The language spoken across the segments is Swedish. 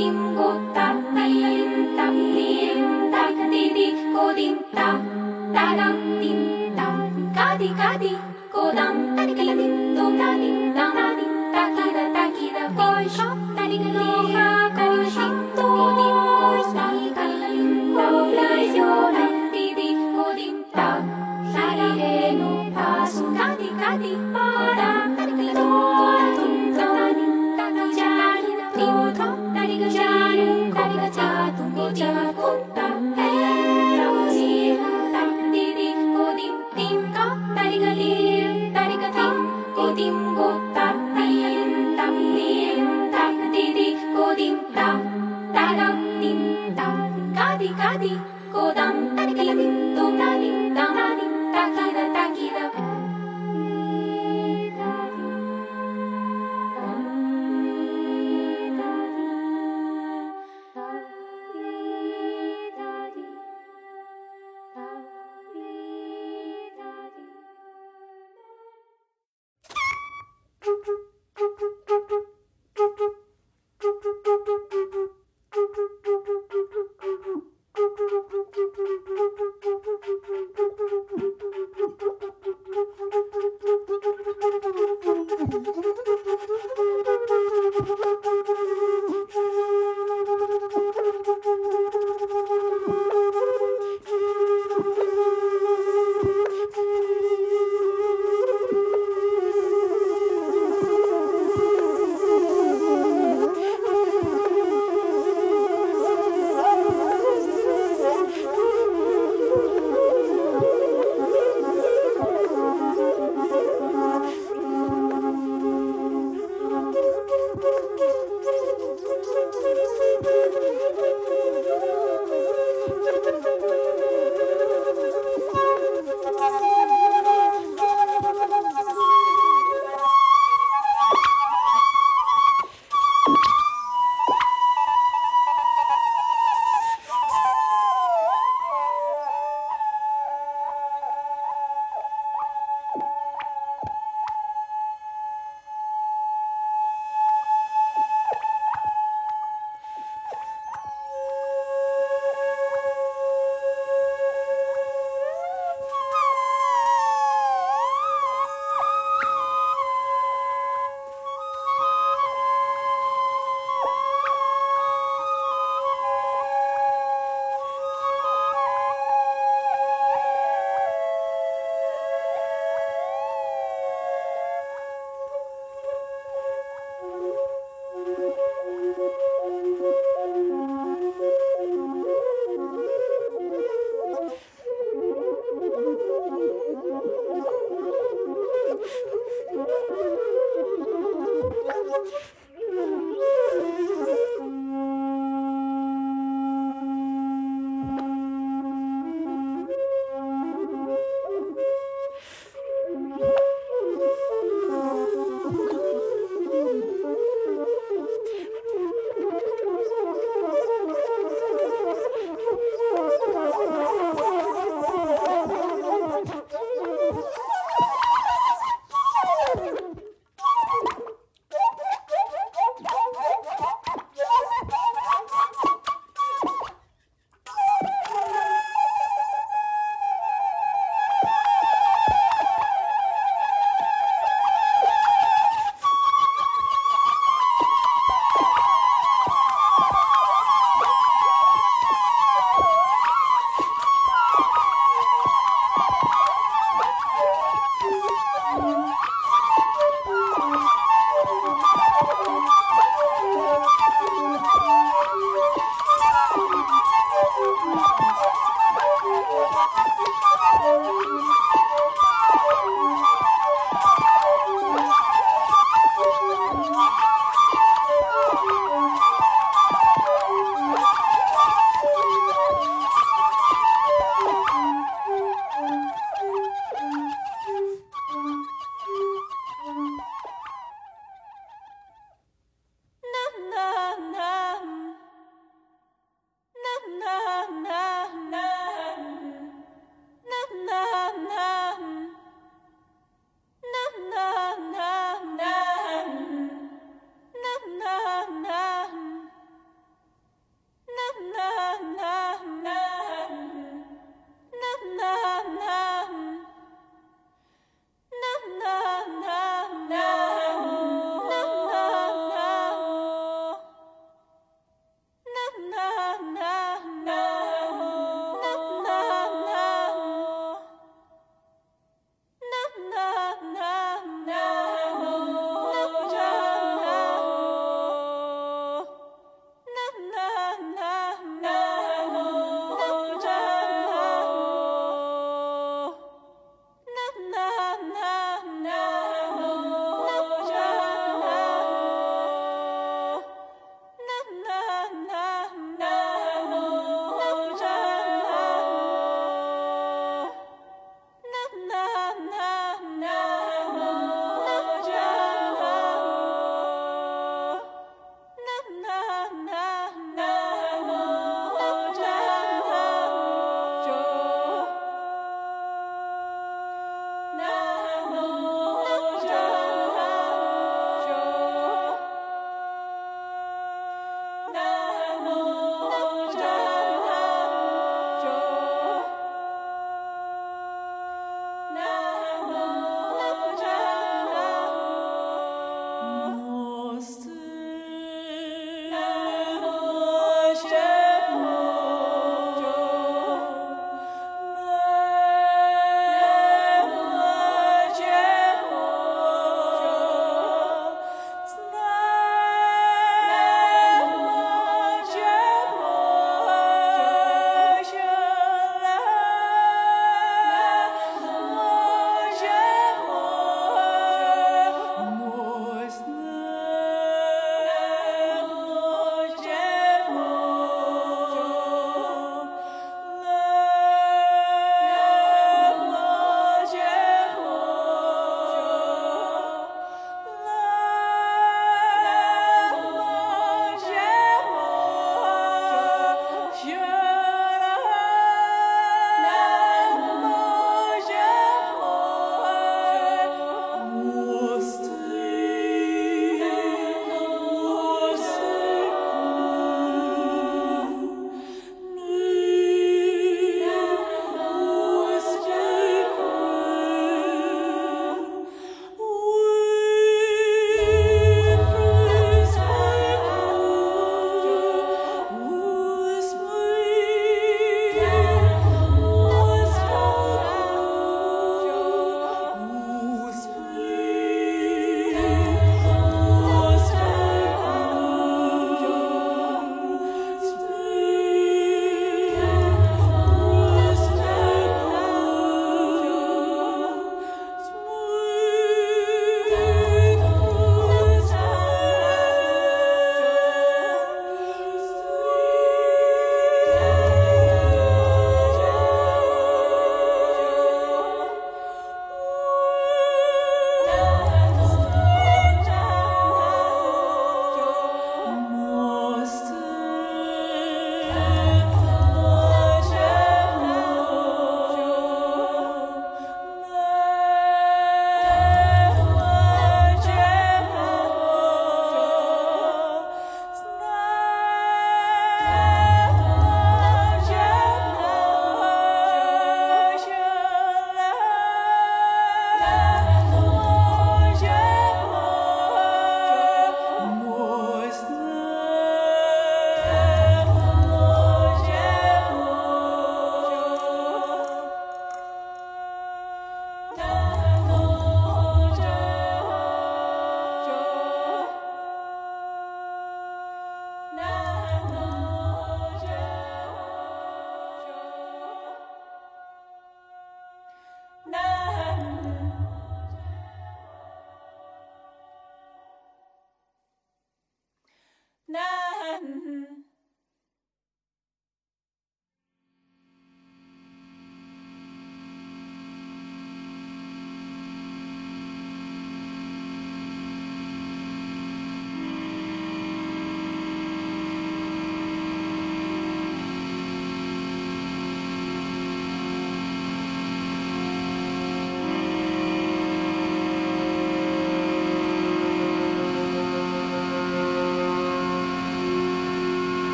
Dim go tam コディンタタランディンタカディカディコダンタリカラディンドタディンタナディンタキラタキラコイショタリカノハコイショ You.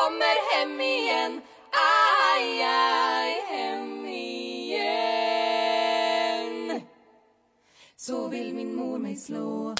kommer hem igen. Aj, aj, hem igen. Så vill min mor mig slå.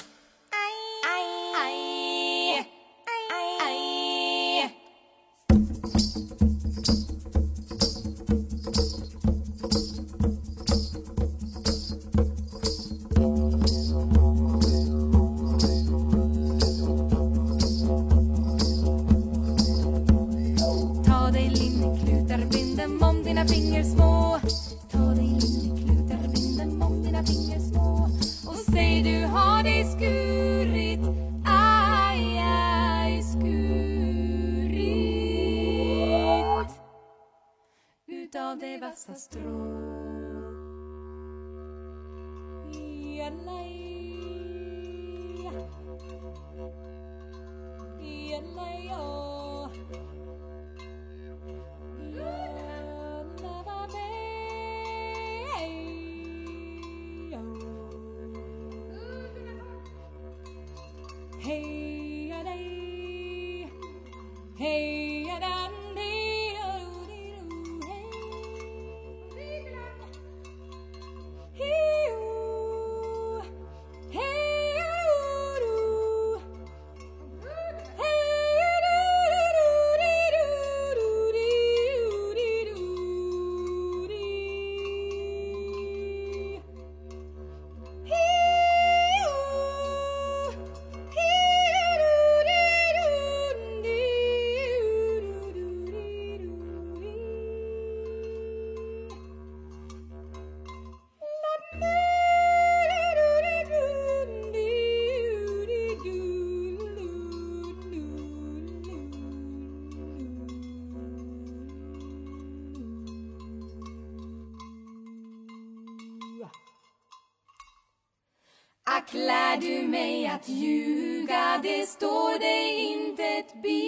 Lär du mig att ljuga, det står dig intet bi.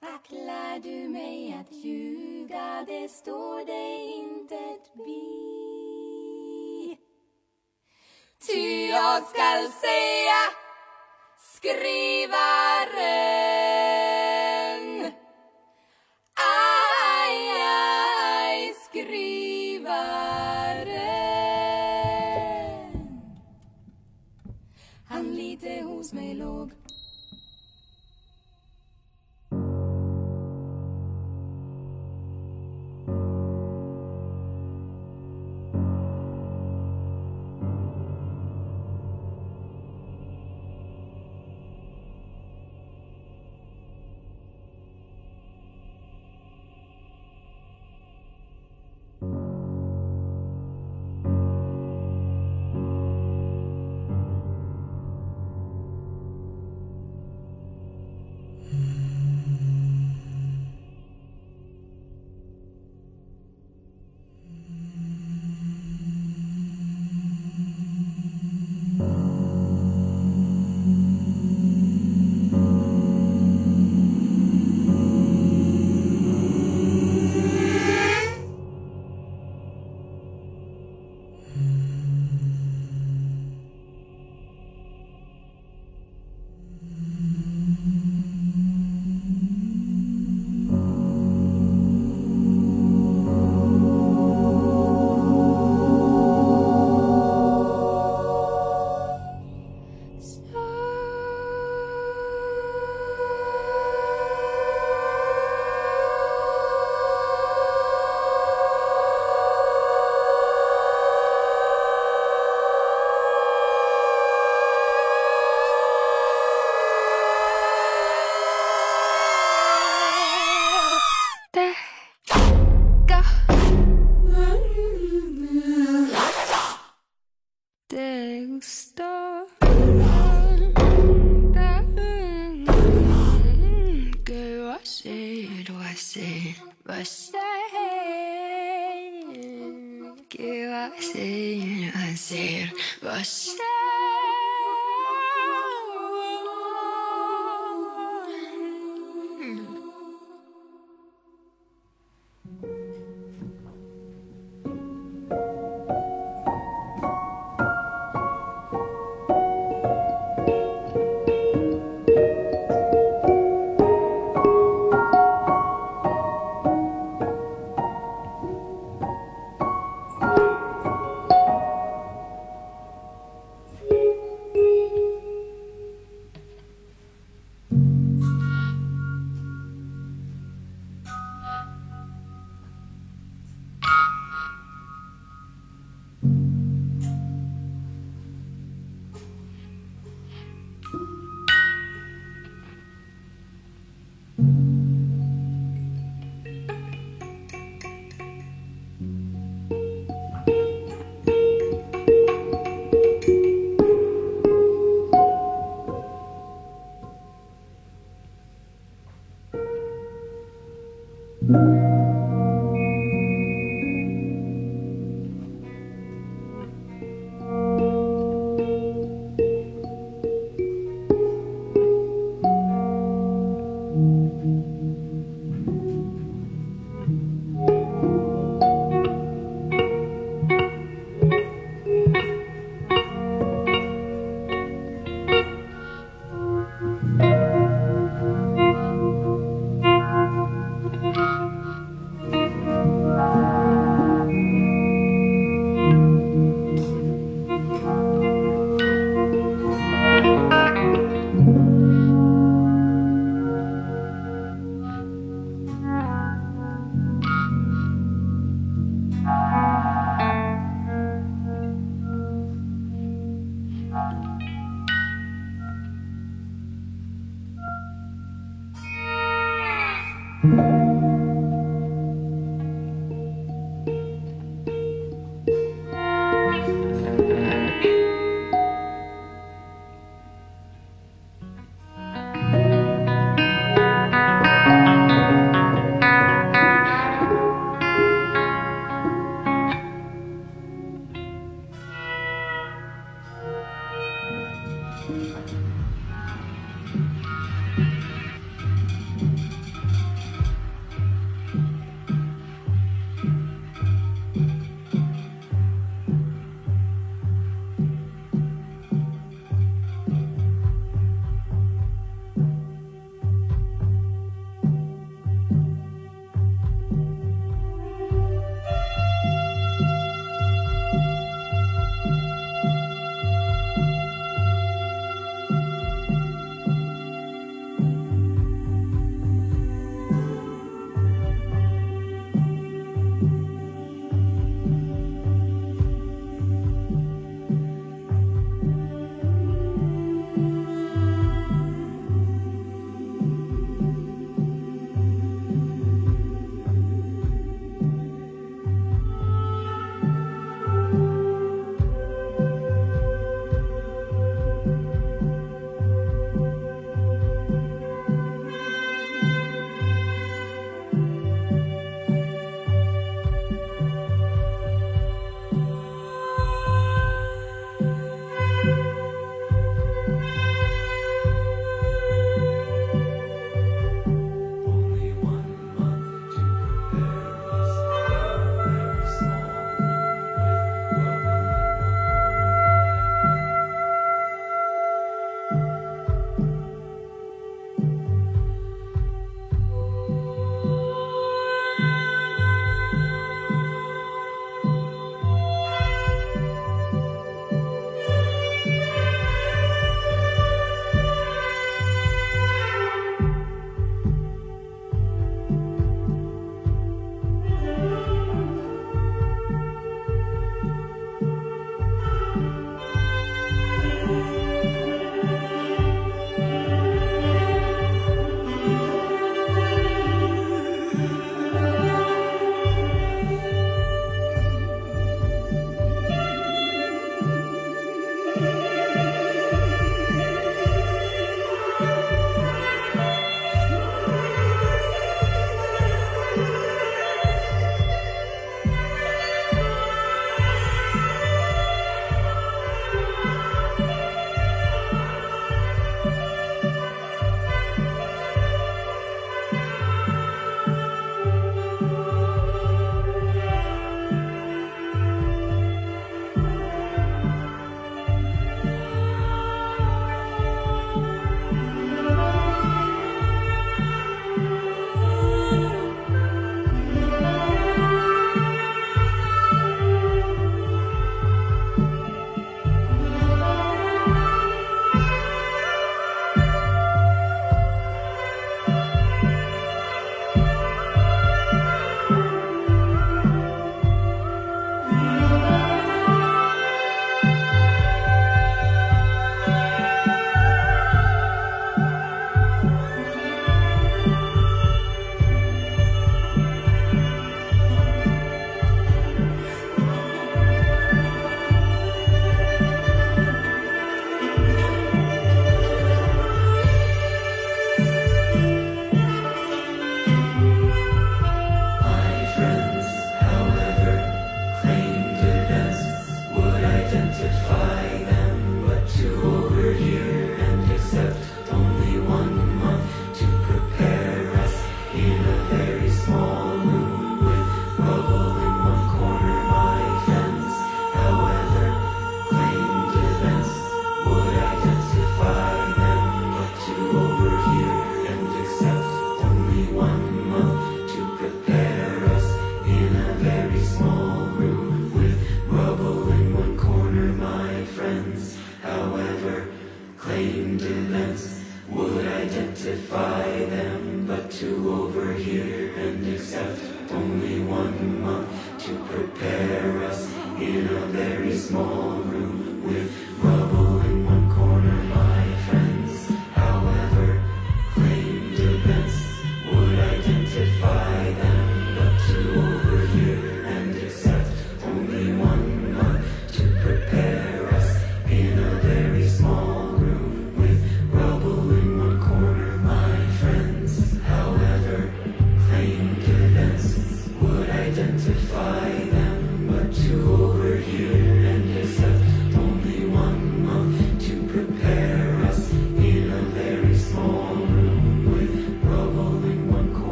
Ack, lär du mig att ljuga, det står dig intet bi. Ty jag skall säga, skrivare.